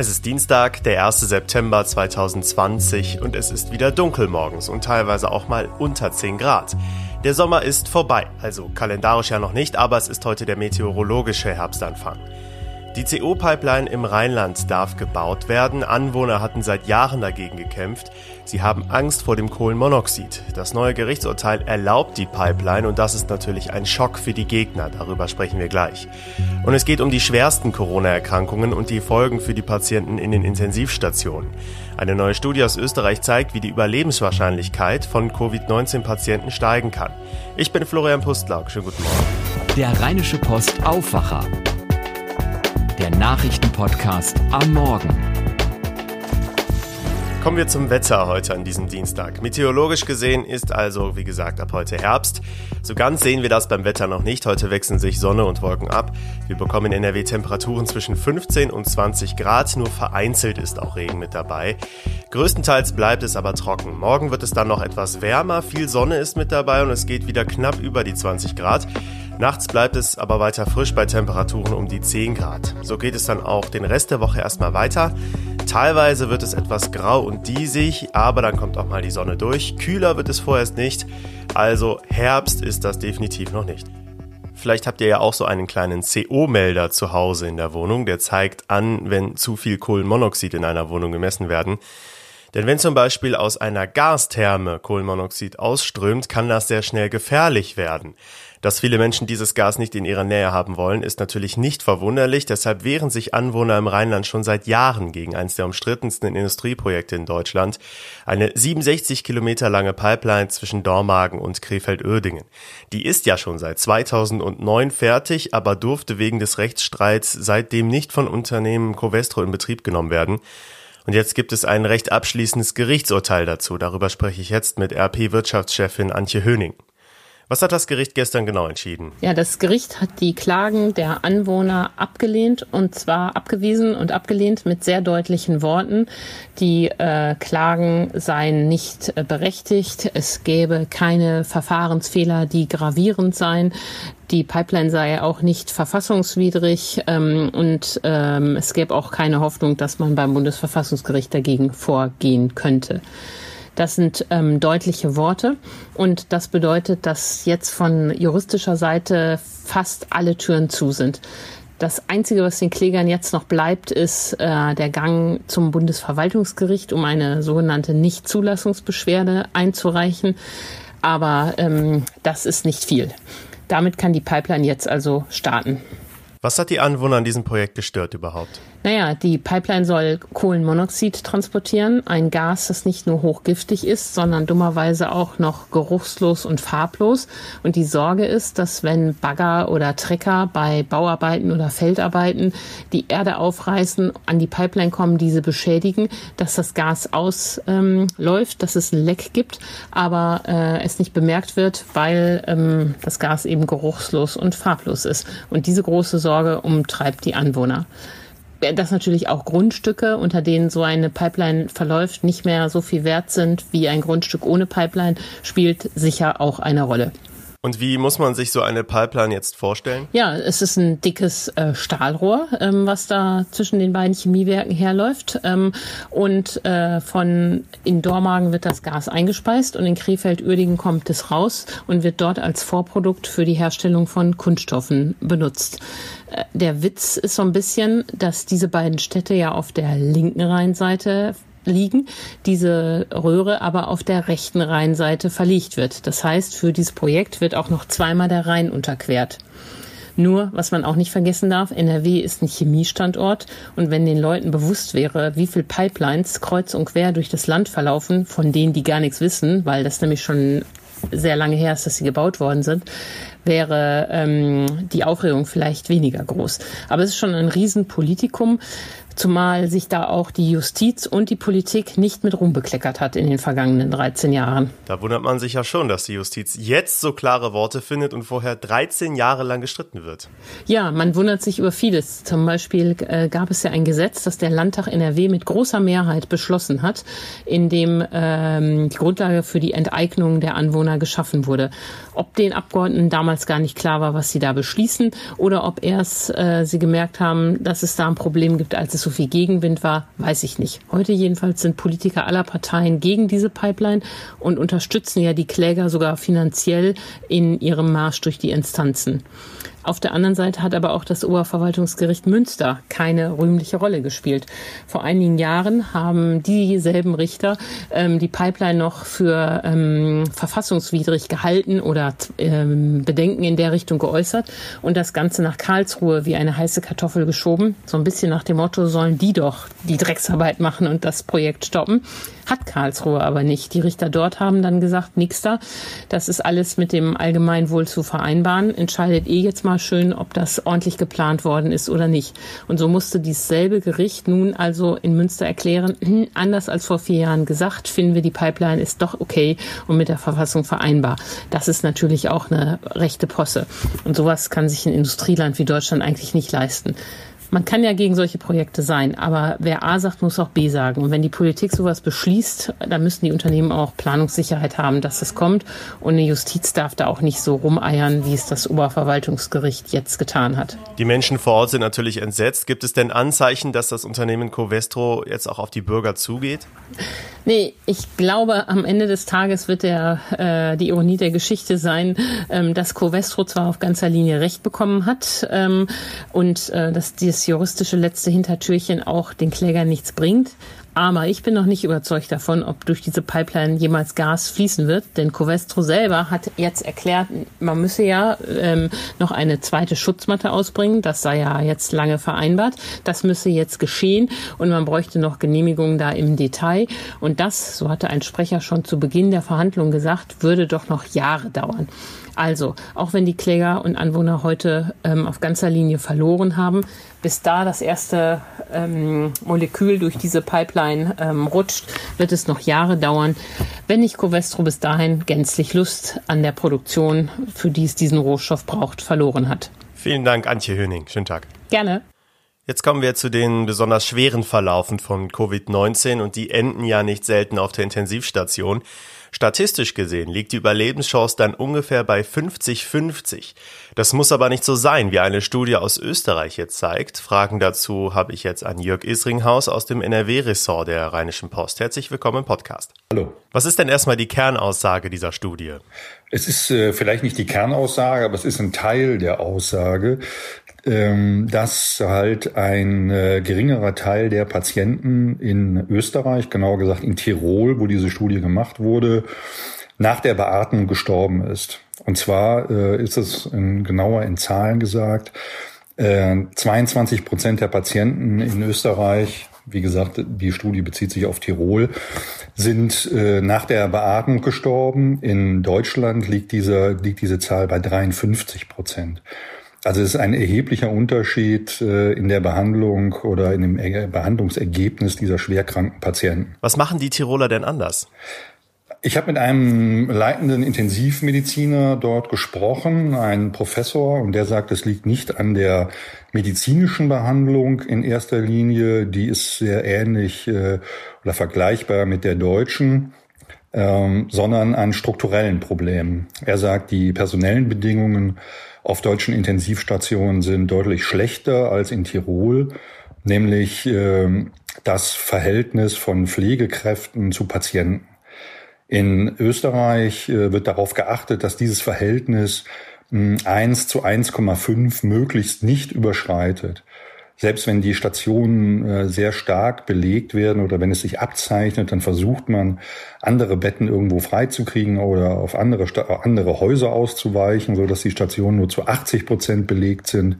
Es ist Dienstag, der 1. September 2020 und es ist wieder dunkel morgens und teilweise auch mal unter 10 Grad. Der Sommer ist vorbei, also kalendarisch ja noch nicht, aber es ist heute der meteorologische Herbstanfang. Die CO-Pipeline im Rheinland darf gebaut werden. Anwohner hatten seit Jahren dagegen gekämpft. Sie haben Angst vor dem Kohlenmonoxid. Das neue Gerichtsurteil erlaubt die Pipeline und das ist natürlich ein Schock für die Gegner. Darüber sprechen wir gleich. Und es geht um die schwersten Corona-Erkrankungen und die Folgen für die Patienten in den Intensivstationen. Eine neue Studie aus Österreich zeigt, wie die Überlebenswahrscheinlichkeit von Covid-19-Patienten steigen kann. Ich bin Florian Pustlauk. Schönen guten Morgen. Der Rheinische Post Aufwacher der Nachrichtenpodcast am Morgen. Kommen wir zum Wetter heute an diesem Dienstag. Meteorologisch gesehen ist also, wie gesagt, ab heute Herbst. So ganz sehen wir das beim Wetter noch nicht. Heute wechseln sich Sonne und Wolken ab. Wir bekommen in NRW Temperaturen zwischen 15 und 20 Grad. Nur vereinzelt ist auch Regen mit dabei. Größtenteils bleibt es aber trocken. Morgen wird es dann noch etwas wärmer. Viel Sonne ist mit dabei und es geht wieder knapp über die 20 Grad. Nachts bleibt es aber weiter frisch bei Temperaturen um die 10 Grad. So geht es dann auch den Rest der Woche erstmal weiter. Teilweise wird es etwas grau und diesig, aber dann kommt auch mal die Sonne durch. Kühler wird es vorerst nicht, also Herbst ist das definitiv noch nicht. Vielleicht habt ihr ja auch so einen kleinen CO-Melder zu Hause in der Wohnung, der zeigt an, wenn zu viel Kohlenmonoxid in einer Wohnung gemessen werden. Denn wenn zum Beispiel aus einer Gastherme Kohlenmonoxid ausströmt, kann das sehr schnell gefährlich werden. Dass viele Menschen dieses Gas nicht in ihrer Nähe haben wollen, ist natürlich nicht verwunderlich. Deshalb wehren sich Anwohner im Rheinland schon seit Jahren gegen eines der umstrittensten Industrieprojekte in Deutschland. Eine 67 Kilometer lange Pipeline zwischen Dormagen und Krefeld-Oerdingen. Die ist ja schon seit 2009 fertig, aber durfte wegen des Rechtsstreits seitdem nicht von Unternehmen Covestro in Betrieb genommen werden. Und jetzt gibt es ein recht abschließendes Gerichtsurteil dazu. Darüber spreche ich jetzt mit RP-Wirtschaftschefin Antje Höning. Was hat das Gericht gestern genau entschieden? Ja, das Gericht hat die Klagen der Anwohner abgelehnt und zwar abgewiesen und abgelehnt mit sehr deutlichen Worten. Die äh, Klagen seien nicht äh, berechtigt. Es gäbe keine Verfahrensfehler, die gravierend seien. Die Pipeline sei auch nicht verfassungswidrig ähm, und ähm, es gäbe auch keine Hoffnung, dass man beim Bundesverfassungsgericht dagegen vorgehen könnte. Das sind ähm, deutliche Worte und das bedeutet, dass jetzt von juristischer Seite fast alle Türen zu sind. Das Einzige, was den Klägern jetzt noch bleibt, ist äh, der Gang zum Bundesverwaltungsgericht, um eine sogenannte Nichtzulassungsbeschwerde einzureichen. Aber ähm, das ist nicht viel. Damit kann die Pipeline jetzt also starten. Was hat die Anwohner an diesem Projekt gestört überhaupt? Naja, die Pipeline soll Kohlenmonoxid transportieren, ein Gas, das nicht nur hochgiftig ist, sondern dummerweise auch noch geruchslos und farblos. Und die Sorge ist, dass wenn Bagger oder Trecker bei Bauarbeiten oder Feldarbeiten die Erde aufreißen, an die Pipeline kommen, diese beschädigen, dass das Gas ausläuft, ähm, dass es ein Leck gibt, aber äh, es nicht bemerkt wird, weil ähm, das Gas eben geruchslos und farblos ist. Und diese große Sorge umtreibt die Anwohner dass natürlich auch Grundstücke, unter denen so eine Pipeline verläuft, nicht mehr so viel wert sind wie ein Grundstück ohne Pipeline, spielt sicher auch eine Rolle. Und wie muss man sich so eine Pipeline jetzt vorstellen? Ja, es ist ein dickes äh, Stahlrohr, ähm, was da zwischen den beiden Chemiewerken herläuft. Ähm, und äh, von in Dormagen wird das Gas eingespeist und in Krefeld-Uerdingen kommt es raus und wird dort als Vorprodukt für die Herstellung von Kunststoffen benutzt. Äh, der Witz ist so ein bisschen, dass diese beiden Städte ja auf der linken Rheinseite liegen, diese Röhre aber auf der rechten Rheinseite verlegt wird. Das heißt, für dieses Projekt wird auch noch zweimal der Rhein unterquert. Nur, was man auch nicht vergessen darf, NRW ist ein Chemiestandort und wenn den Leuten bewusst wäre, wie viel Pipelines kreuz und quer durch das Land verlaufen, von denen die gar nichts wissen, weil das nämlich schon sehr lange her ist, dass sie gebaut worden sind, wäre ähm, die Aufregung vielleicht weniger groß. Aber es ist schon ein Riesenpolitikum zumal sich da auch die Justiz und die Politik nicht mit rumbekleckert hat in den vergangenen 13 Jahren. Da wundert man sich ja schon, dass die Justiz jetzt so klare Worte findet und vorher 13 Jahre lang gestritten wird. Ja, man wundert sich über vieles. Zum Beispiel äh, gab es ja ein Gesetz, das der Landtag NRW mit großer Mehrheit beschlossen hat, in dem ähm, die Grundlage für die Enteignung der Anwohner geschaffen wurde. Ob den Abgeordneten damals gar nicht klar war, was sie da beschließen, oder ob erst äh, sie gemerkt haben, dass es da ein Problem gibt, als es so viel Gegenwind war, weiß ich nicht. Heute jedenfalls sind Politiker aller Parteien gegen diese Pipeline und unterstützen ja die Kläger sogar finanziell in ihrem Marsch durch die Instanzen. Auf der anderen Seite hat aber auch das Oberverwaltungsgericht Münster keine rühmliche Rolle gespielt. Vor einigen Jahren haben dieselben Richter ähm, die Pipeline noch für ähm, verfassungswidrig gehalten oder ähm, Bedenken in der Richtung geäußert und das Ganze nach Karlsruhe wie eine heiße Kartoffel geschoben. So ein bisschen nach dem Motto, sollen die doch die Drecksarbeit machen und das Projekt stoppen. Hat Karlsruhe aber nicht. Die Richter dort haben dann gesagt, nix da. Das ist alles mit dem Allgemeinwohl zu vereinbaren. Entscheidet eh jetzt mal schön, ob das ordentlich geplant worden ist oder nicht. Und so musste dieselbe Gericht nun also in Münster erklären, hm, anders als vor vier Jahren gesagt, finden wir die Pipeline ist doch okay und mit der Verfassung vereinbar. Das ist natürlich auch eine rechte Posse. Und sowas kann sich ein Industrieland wie Deutschland eigentlich nicht leisten. Man kann ja gegen solche Projekte sein, aber wer A sagt, muss auch B sagen. Und wenn die Politik sowas beschließt, dann müssen die Unternehmen auch Planungssicherheit haben, dass es kommt. Und eine Justiz darf da auch nicht so rumeiern, wie es das Oberverwaltungsgericht jetzt getan hat. Die Menschen vor Ort sind natürlich entsetzt. Gibt es denn Anzeichen, dass das Unternehmen Covestro jetzt auch auf die Bürger zugeht? Nee, ich glaube, am Ende des Tages wird der, äh, die Ironie der Geschichte sein, ähm, dass Covestro zwar auf ganzer Linie Recht bekommen hat ähm, und äh, dass dieses juristische letzte Hintertürchen auch den Klägern nichts bringt. Aber ich bin noch nicht überzeugt davon, ob durch diese Pipeline jemals Gas fließen wird. Denn Covestro selber hat jetzt erklärt, man müsse ja ähm, noch eine zweite Schutzmatte ausbringen. Das sei ja jetzt lange vereinbart. Das müsse jetzt geschehen und man bräuchte noch Genehmigungen da im Detail. Und das, so hatte ein Sprecher schon zu Beginn der Verhandlungen gesagt, würde doch noch Jahre dauern. Also, auch wenn die Kläger und Anwohner heute ähm, auf ganzer Linie verloren haben, bis da das erste ähm, Molekül durch diese Pipeline ähm, rutscht, wird es noch Jahre dauern, wenn nicht Covestro bis dahin gänzlich Lust an der Produktion, für die es diesen Rohstoff braucht, verloren hat. Vielen Dank, Antje Höning. Schönen Tag. Gerne. Jetzt kommen wir zu den besonders schweren Verlaufen von Covid-19 und die enden ja nicht selten auf der Intensivstation. Statistisch gesehen liegt die Überlebenschance dann ungefähr bei 50-50. Das muss aber nicht so sein, wie eine Studie aus Österreich jetzt zeigt. Fragen dazu habe ich jetzt an Jörg Isringhaus aus dem NRW-Ressort der Rheinischen Post. Herzlich willkommen im Podcast. Hallo. Was ist denn erstmal die Kernaussage dieser Studie? Es ist äh, vielleicht nicht die Kernaussage, aber es ist ein Teil der Aussage, ähm, dass halt ein äh, geringerer Teil der Patienten in Österreich, genauer gesagt in Tirol, wo diese Studie gemacht wurde, nach der Beatmung gestorben ist. Und zwar äh, ist es in, genauer in Zahlen gesagt, äh, 22 Prozent der Patienten in Österreich, wie gesagt, die Studie bezieht sich auf Tirol, sind äh, nach der Beatmung gestorben. In Deutschland liegt diese, liegt diese Zahl bei 53 Prozent. Also es ist ein erheblicher Unterschied äh, in der Behandlung oder in dem Behandlungsergebnis dieser schwerkranken Patienten. Was machen die Tiroler denn anders? Ich habe mit einem leitenden Intensivmediziner dort gesprochen, ein Professor, und der sagt, es liegt nicht an der medizinischen Behandlung in erster Linie, die ist sehr ähnlich äh, oder vergleichbar mit der deutschen, ähm, sondern an strukturellen Problemen. Er sagt, die personellen Bedingungen auf deutschen Intensivstationen sind deutlich schlechter als in Tirol, nämlich äh, das Verhältnis von Pflegekräften zu Patienten. In Österreich äh, wird darauf geachtet, dass dieses Verhältnis äh, 1 zu 1,5 möglichst nicht überschreitet. Selbst wenn die Stationen äh, sehr stark belegt werden oder wenn es sich abzeichnet, dann versucht man, andere Betten irgendwo freizukriegen oder auf andere, andere Häuser auszuweichen, so dass die Stationen nur zu 80 Prozent belegt sind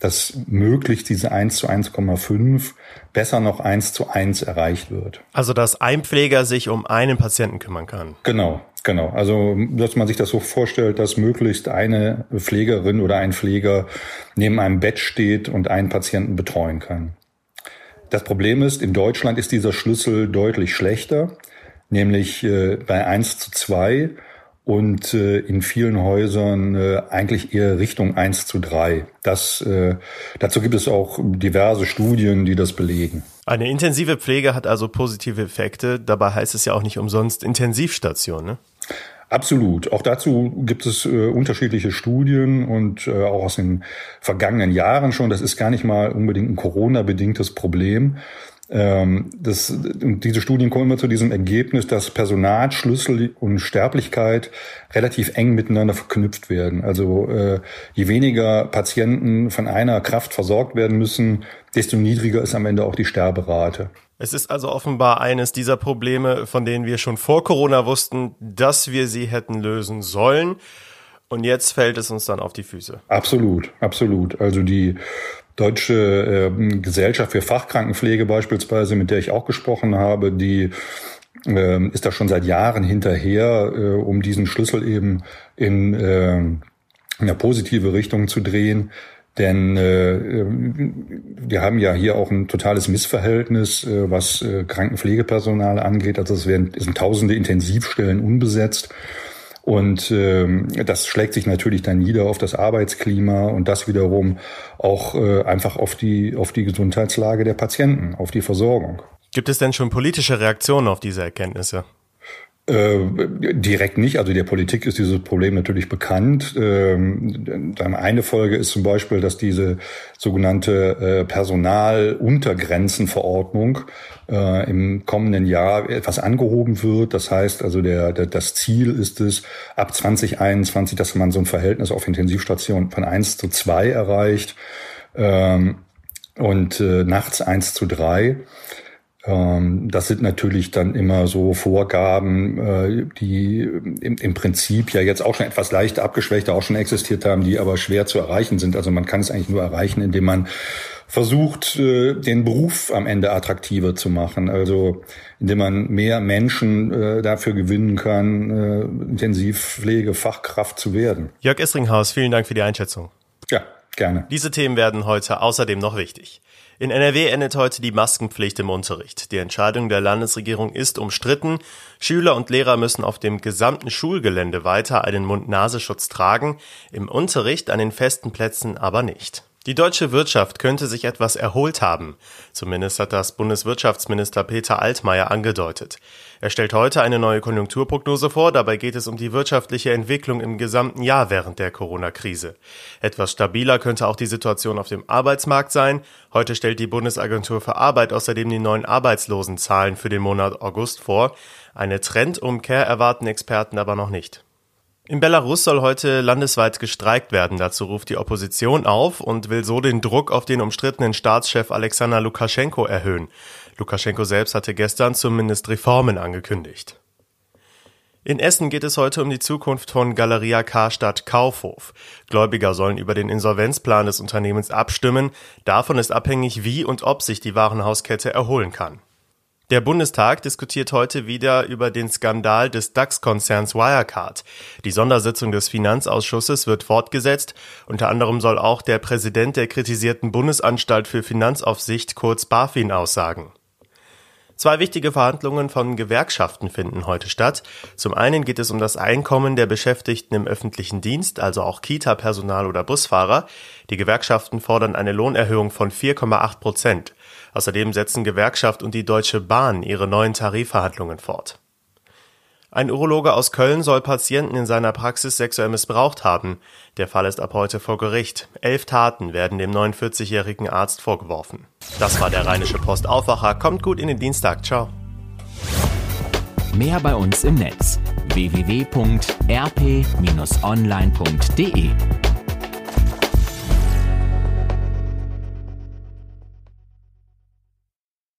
dass möglichst diese 1 zu 1,5 besser noch 1 zu 1 erreicht wird. Also dass ein Pfleger sich um einen Patienten kümmern kann. Genau, genau. Also dass man sich das so vorstellt, dass möglichst eine Pflegerin oder ein Pfleger neben einem Bett steht und einen Patienten betreuen kann. Das Problem ist, in Deutschland ist dieser Schlüssel deutlich schlechter, nämlich äh, bei 1 zu 2 und äh, in vielen Häusern äh, eigentlich eher Richtung 1 zu 3. Das, äh, dazu gibt es auch diverse Studien, die das belegen. Eine intensive Pflege hat also positive Effekte. Dabei heißt es ja auch nicht umsonst Intensivstation. Ne? Absolut. Auch dazu gibt es äh, unterschiedliche Studien und äh, auch aus den vergangenen Jahren schon. Das ist gar nicht mal unbedingt ein Corona-bedingtes Problem. Ähm, das, diese Studien kommen immer zu diesem Ergebnis, dass Personalschlüssel und Sterblichkeit relativ eng miteinander verknüpft werden. Also äh, je weniger Patienten von einer Kraft versorgt werden müssen, desto niedriger ist am Ende auch die Sterberate. Es ist also offenbar eines dieser Probleme, von denen wir schon vor Corona wussten, dass wir sie hätten lösen sollen. Und jetzt fällt es uns dann auf die Füße. Absolut, absolut. Also die Deutsche äh, Gesellschaft für Fachkrankenpflege beispielsweise, mit der ich auch gesprochen habe, die äh, ist da schon seit Jahren hinterher, äh, um diesen Schlüssel eben in, äh, in eine positive Richtung zu drehen. Denn äh, wir haben ja hier auch ein totales Missverhältnis, äh, was äh, Krankenpflegepersonal angeht. Also es werden es sind tausende Intensivstellen unbesetzt. Und ähm, das schlägt sich natürlich dann nieder auf das Arbeitsklima und das wiederum auch äh, einfach auf die, auf die Gesundheitslage der Patienten, auf die Versorgung. Gibt es denn schon politische Reaktionen auf diese Erkenntnisse? Äh, direkt nicht. Also der Politik ist dieses Problem natürlich bekannt. Ähm, eine Folge ist zum Beispiel, dass diese sogenannte äh, Personaluntergrenzenverordnung äh, im kommenden Jahr etwas angehoben wird. Das heißt also, der, der, das Ziel ist es, ab 2021, dass man so ein Verhältnis auf Intensivstationen von eins zu zwei erreicht ähm, und nachts eins zu drei. Ähm, das sind natürlich dann immer so Vorgaben, äh, die im, Prinzip ja jetzt auch schon etwas leicht abgeschwächter auch schon existiert haben, die aber schwer zu erreichen sind. Also man kann es eigentlich nur erreichen, indem man versucht, äh, den Beruf am Ende attraktiver zu machen. Also indem man mehr Menschen äh, dafür gewinnen kann, Intensivpflege, Fachkraft zu werden. Jörg Essringhaus, vielen Dank für die Einschätzung. Ja, gerne. Diese Themen werden heute außerdem noch wichtig. In NRW endet heute die Maskenpflicht im Unterricht. Die Entscheidung der Landesregierung ist umstritten. Schüler und Lehrer müssen auf dem gesamten Schulgelände weiter einen Mund-Nasenschutz tragen, im Unterricht an den festen Plätzen aber nicht. Die deutsche Wirtschaft könnte sich etwas erholt haben. Zumindest hat das Bundeswirtschaftsminister Peter Altmaier angedeutet. Er stellt heute eine neue Konjunkturprognose vor. Dabei geht es um die wirtschaftliche Entwicklung im gesamten Jahr während der Corona-Krise. Etwas stabiler könnte auch die Situation auf dem Arbeitsmarkt sein. Heute stellt die Bundesagentur für Arbeit außerdem die neuen Arbeitslosenzahlen für den Monat August vor. Eine Trendumkehr erwarten Experten aber noch nicht. In Belarus soll heute landesweit gestreikt werden. Dazu ruft die Opposition auf und will so den Druck auf den umstrittenen Staatschef Alexander Lukaschenko erhöhen. Lukaschenko selbst hatte gestern zumindest Reformen angekündigt. In Essen geht es heute um die Zukunft von Galeria Karstadt Kaufhof. Gläubiger sollen über den Insolvenzplan des Unternehmens abstimmen. Davon ist abhängig, wie und ob sich die Warenhauskette erholen kann. Der Bundestag diskutiert heute wieder über den Skandal des DAX-Konzerns Wirecard. Die Sondersitzung des Finanzausschusses wird fortgesetzt. Unter anderem soll auch der Präsident der kritisierten Bundesanstalt für Finanzaufsicht kurz BaFin aussagen. Zwei wichtige Verhandlungen von Gewerkschaften finden heute statt. Zum einen geht es um das Einkommen der Beschäftigten im öffentlichen Dienst, also auch Kita-Personal oder Busfahrer. Die Gewerkschaften fordern eine Lohnerhöhung von 4,8 Prozent. Außerdem setzen Gewerkschaft und die Deutsche Bahn ihre neuen Tarifverhandlungen fort. Ein Urologe aus Köln soll Patienten in seiner Praxis sexuell missbraucht haben. Der Fall ist ab heute vor Gericht. Elf Taten werden dem 49-jährigen Arzt vorgeworfen. Das war der Rheinische Post Aufwacher. Kommt gut in den Dienstag. Ciao. Mehr bei uns im Netz www.rp-online.de